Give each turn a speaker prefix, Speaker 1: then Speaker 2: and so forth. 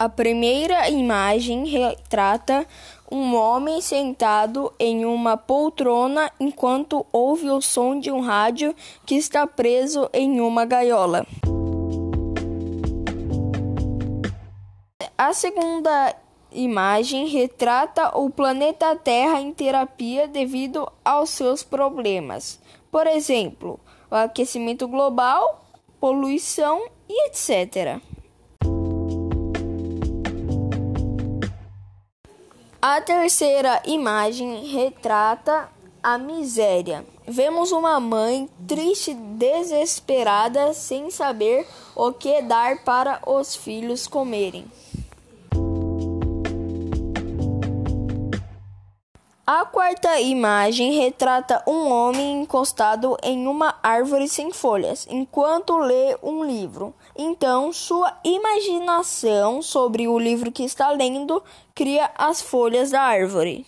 Speaker 1: A primeira imagem retrata um homem sentado em uma poltrona enquanto ouve o som de um rádio que está preso em uma gaiola. A segunda imagem retrata o planeta Terra em terapia devido aos seus problemas. Por exemplo, o aquecimento global, poluição e etc. A terceira imagem retrata a miséria. Vemos uma mãe triste, desesperada, sem saber o que dar para os filhos comerem. A quarta imagem retrata um homem encostado em uma árvore sem folhas, enquanto lê um livro. Então, sua imaginação sobre o livro que está lendo cria as folhas da árvore.